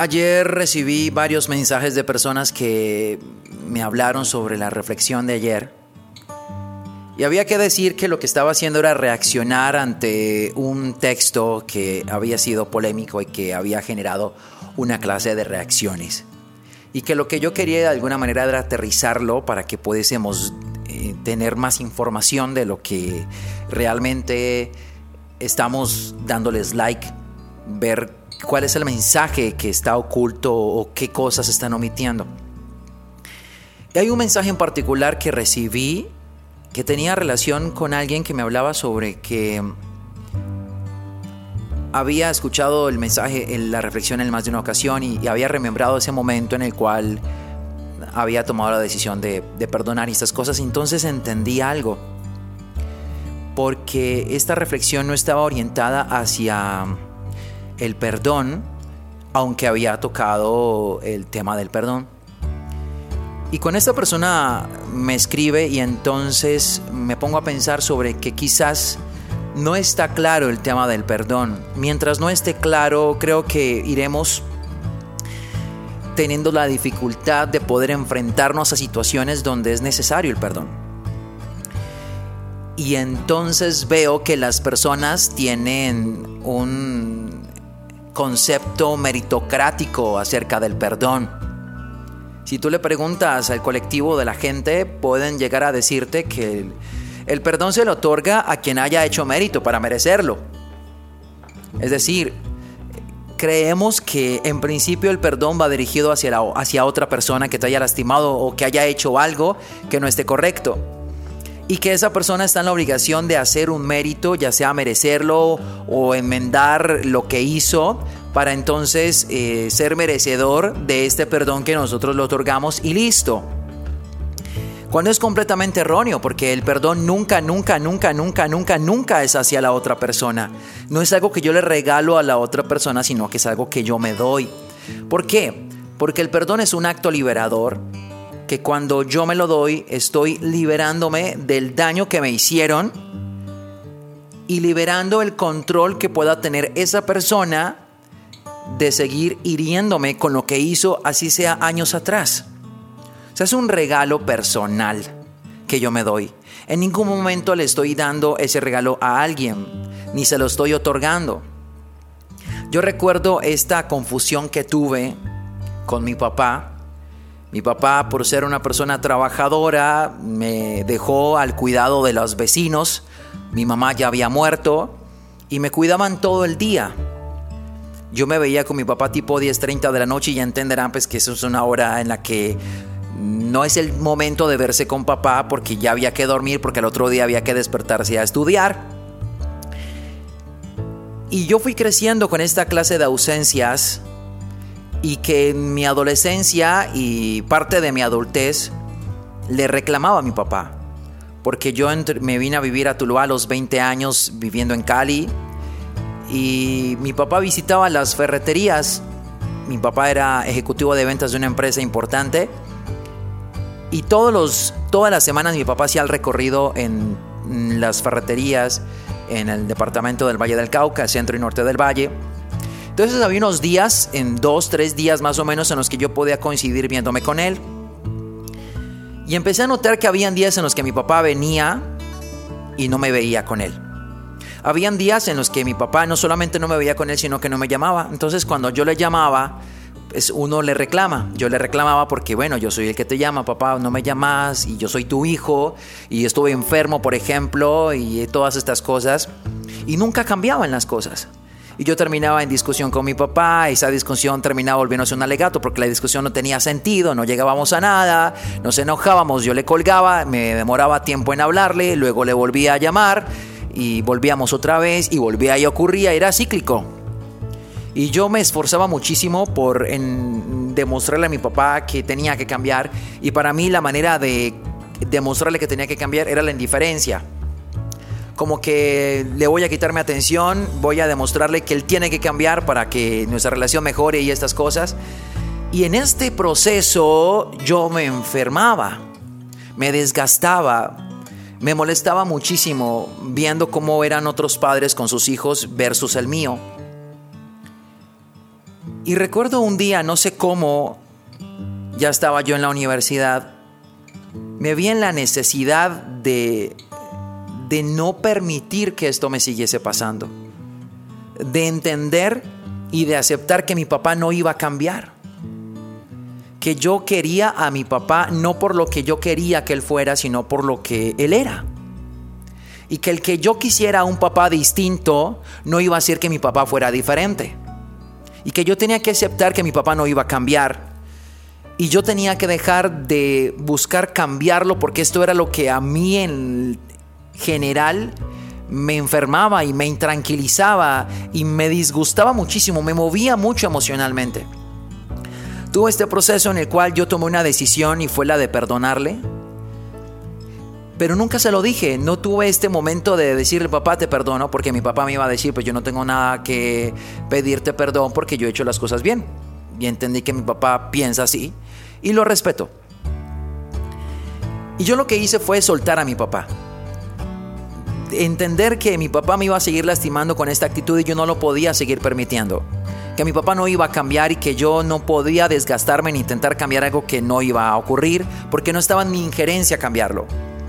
Ayer recibí varios mensajes de personas que me hablaron sobre la reflexión de ayer. Y había que decir que lo que estaba haciendo era reaccionar ante un texto que había sido polémico y que había generado una clase de reacciones. Y que lo que yo quería de alguna manera era aterrizarlo para que pudiésemos eh, tener más información de lo que realmente estamos dándoles like, ver cuál es el mensaje que está oculto o qué cosas están omitiendo. Y hay un mensaje en particular que recibí que tenía relación con alguien que me hablaba sobre que había escuchado el mensaje, la reflexión en más de una ocasión y, había remembrado ese momento en el cual había tomado la decisión de, de perdonar y estas cosas. Entonces entendí algo. Porque esta reflexión no estaba orientada hacia el perdón, aunque había tocado el tema del perdón. Y con esta persona me escribe y entonces me pongo a pensar sobre que quizás no está claro el tema del perdón. Mientras no esté claro, creo que iremos teniendo la dificultad de poder enfrentarnos a situaciones donde es necesario el perdón. Y entonces veo que las personas tienen un concepto meritocrático acerca del perdón. Si tú le preguntas al colectivo de la gente, pueden llegar a decirte que el, perdón se le otorga a quien haya hecho mérito para merecerlo. Es decir, creemos que en principio el perdón va dirigido hacia, hacia otra persona que te haya lastimado o que haya hecho algo que no esté correcto y que esa persona está en la obligación de hacer un mérito, ya sea merecerlo o enmendar lo que hizo, para entonces eh, ser merecedor de este perdón que nosotros le otorgamos y listo. Cuando es completamente erróneo, porque el perdón nunca, nunca, nunca, nunca, nunca, nunca es hacia la otra persona. No es algo que yo le regalo a la otra persona, sino que es algo que yo me doy. ¿Por qué? Porque el perdón es un acto liberador que cuando yo me lo doy estoy liberándome del daño que me hicieron y liberando el control que pueda tener esa persona de seguir hiriéndome con lo que hizo así sea años atrás. O sea, es un regalo personal que yo me doy. En ningún momento le estoy dando ese regalo a alguien, ni se lo estoy otorgando. Yo recuerdo esta confusión que tuve con mi papá mi papá, por ser una persona trabajadora, me dejó al cuidado de los vecinos. Mi mamá ya había muerto y me cuidaban todo el día. Yo me veía con mi papá tipo 10.30 de la noche y ya entenderán pues que eso es una hora en la que no es el momento de verse con papá porque ya había que dormir porque el otro día había que despertarse a estudiar. Y yo fui creciendo con esta clase de ausencias y que en mi adolescencia y parte de mi adultez le reclamaba a mi papá. Porque yo me vine a vivir a Tuluá a los 20 años viviendo en Cali y mi papá visitaba las ferreterías. Mi papá era ejecutivo de ventas de una empresa importante y todos los, todas las semanas mi papá hacía el recorrido en las ferreterías en el departamento del Valle del Cauca, centro y norte del Valle entonces había unos días, en dos, tres días más o menos, en los que yo podía coincidir viéndome con él. Y empecé a notar que habían días en los que mi papá venía y no me veía con él. Habían días en los que mi papá no solamente no me veía con él, sino que no me llamaba. Entonces cuando yo le llamaba, pues uno le reclama. Yo le reclamaba porque, bueno, yo soy el que te llama, papá, no me llamas, y yo soy tu hijo, y estuve enfermo, por ejemplo, y todas estas cosas. Y nunca cambiaban las cosas. Y yo terminaba en discusión con mi papá, esa discusión terminaba volviéndose un alegato porque la discusión no tenía sentido, no llegábamos a nada, nos enojábamos, yo le colgaba, me demoraba tiempo en hablarle, luego le volvía a llamar y volvíamos otra vez y volvía y ocurría, era cíclico. Y yo me esforzaba muchísimo por en demostrarle a mi papá que tenía que cambiar y para mí la manera de demostrarle que tenía que cambiar era la indiferencia como que le voy a quitarme atención, voy a demostrarle que él tiene que cambiar para que nuestra relación mejore y estas cosas. Y en este proceso yo me enfermaba, me desgastaba, me molestaba muchísimo viendo cómo eran otros padres con sus hijos versus el mío. Y recuerdo un día, no sé cómo, ya estaba yo en la universidad, me vi en la necesidad de de no permitir que esto me siguiese pasando, de entender y de aceptar que mi papá no iba a cambiar, que yo quería a mi papá no por lo que yo quería que él fuera, sino por lo que él era. Y que el que yo quisiera a un papá distinto no iba a hacer que mi papá fuera diferente. Y que yo tenía que aceptar que mi papá no iba a cambiar. Y yo tenía que dejar de buscar cambiarlo porque esto era lo que a mí en, general me enfermaba y me intranquilizaba y me disgustaba muchísimo, me movía mucho emocionalmente. Tuve este proceso en el cual yo tomé una decisión y fue la de perdonarle. Pero nunca se lo dije, no tuve este momento de decirle papá te perdono porque mi papá me iba a decir pues yo no tengo nada que pedirte perdón porque yo he hecho las cosas bien. Y entendí que mi papá piensa así y lo respeto. Y yo lo que hice fue soltar a mi papá entender que mi papá me iba a seguir lastimando con esta actitud y yo no lo podía seguir permitiendo. Que mi papá no iba a cambiar y que yo no podía desgastarme ni intentar cambiar algo que no iba a ocurrir porque no estaba en mi injerencia cambiarlo.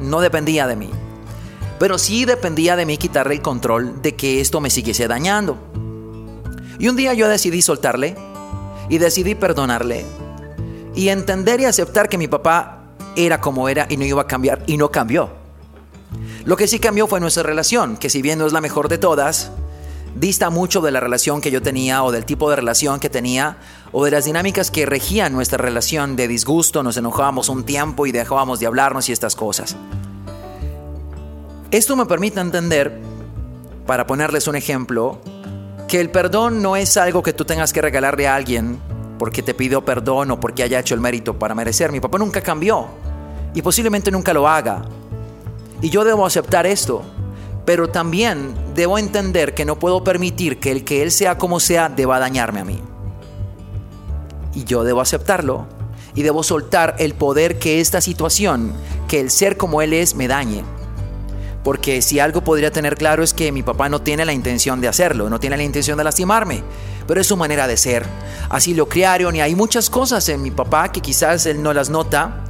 No dependía de mí. Pero sí dependía de mí quitarle el control de que esto me siguiese dañando. Y un día yo decidí soltarle y decidí perdonarle y entender y aceptar que mi papá era como era y no iba a cambiar y no cambió. Lo que sí cambió fue nuestra relación, que si bien no es la mejor de todas, dista mucho de la relación que yo tenía o del tipo de relación que tenía o de las dinámicas que regían nuestra relación de disgusto, nos enojábamos un tiempo y dejábamos de hablarnos y estas cosas. Esto me permite entender, para ponerles un ejemplo, que el perdón no es algo que tú tengas que regalarle a alguien porque te pidió perdón o porque haya hecho el mérito para merecer. Mi papá nunca cambió y posiblemente nunca lo haga. Y yo debo aceptar esto. Pero también debo entender que no puedo permitir que el que Él sea como sea deba dañarme a mí. Y yo debo aceptarlo. Y debo soltar el poder que esta situación, que el ser como Él es, me dañe. Porque si algo podría tener claro es que mi papá no tiene la intención de hacerlo, no tiene la intención de lastimarme, pero es su manera de ser. Así lo criaron y hay muchas cosas en mi papá que quizás él no las nota,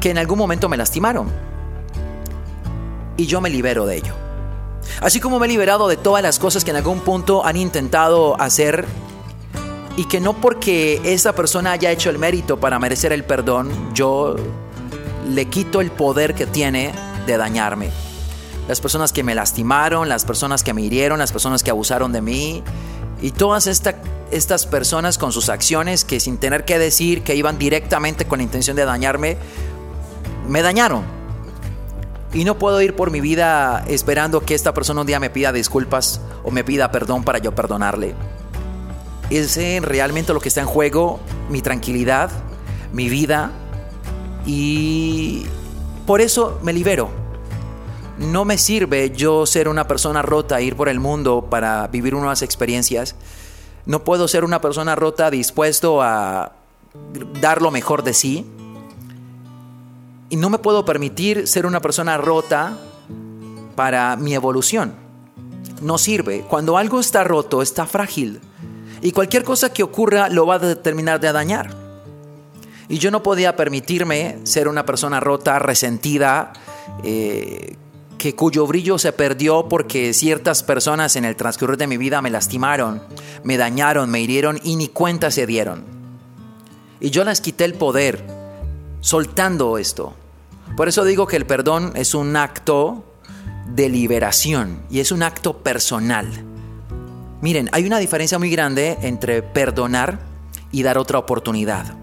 que en algún momento me lastimaron y yo me libero de ello. Así como me he liberado de todas las cosas que en algún punto han intentado hacer y que no porque esa persona haya hecho el mérito para merecer el perdón, yo le quito el poder que tiene de dañarme. Las personas que me lastimaron, las personas que me hirieron, las personas que abusaron de mí y todas estas personas con sus acciones que sin tener que decir que iban directamente con la intención de dañarme, me dañaron y no puedo ir por mi vida esperando que esta persona un día me pida disculpas o me pida perdón para yo perdonarle. Es realmente lo que está en juego, mi tranquilidad, mi vida. Y por eso me libero. No me sirve yo ser una persona rota, ir por el mundo para vivir nuevas experiencias. No puedo ser una persona rota dispuesto a dar lo mejor de sí y no me puedo permitir ser una persona rota para mi evolución. No sirve. Cuando algo está roto, está frágil. Y cualquier cosa que ocurra lo va a terminar de dañar. Y yo no podía permitirme ser una persona rota, resentida, eh, que cuyo brillo se perdió porque ciertas personas en el transcurso de mi vida me lastimaron, me dañaron, me hirieron y ni cuenta se dieron. Y yo les quité el poder soltando esto. Por eso digo que el perdón es un acto de liberación y es un acto personal. Miren, hay una diferencia muy grande entre perdonar y dar otra oportunidad.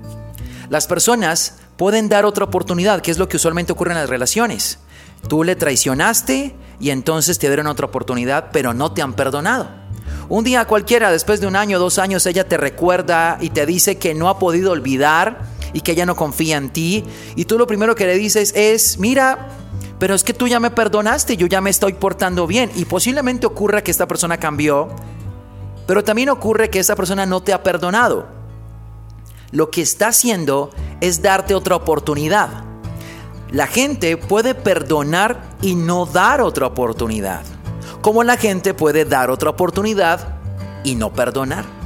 Las personas pueden dar otra oportunidad, que es lo que usualmente ocurre en las relaciones. Tú le traicionaste y entonces te dieron otra oportunidad, pero no te han perdonado. Un día cualquiera, después de un año, dos años, ella te recuerda y te dice que no ha podido olvidar y que ella no confía en ti. Y tú lo primero que le dices es, mira, pero es que tú ya me perdonaste, yo ya me estoy portando bien. Y posiblemente ocurra que esta persona cambió, pero también ocurre que esa persona no te ha perdonado. Lo que está haciendo es darte otra oportunidad. La gente puede perdonar y no dar otra oportunidad. Como la gente puede dar otra oportunidad y no perdonar.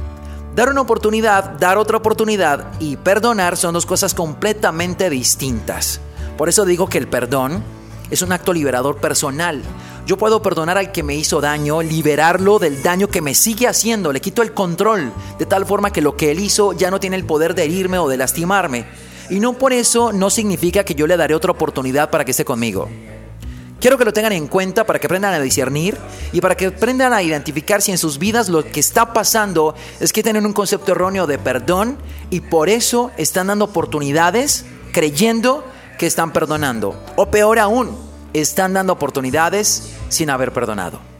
Dar una oportunidad, dar otra oportunidad y perdonar son dos cosas completamente distintas. Por eso digo que el perdón es un acto liberador personal. Yo puedo perdonar al que me hizo daño, liberarlo del daño que me sigue haciendo, le quito el control, de tal forma que lo que él hizo ya no tiene el poder de herirme o de lastimarme. Y no por eso no significa que yo le daré otra oportunidad para que esté conmigo. Quiero que lo tengan en cuenta para que aprendan a discernir y para que aprendan a identificar si en sus vidas lo que está pasando es que tienen un concepto erróneo de perdón y por eso están dando oportunidades creyendo que están perdonando. O peor aún, están dando oportunidades sin haber perdonado.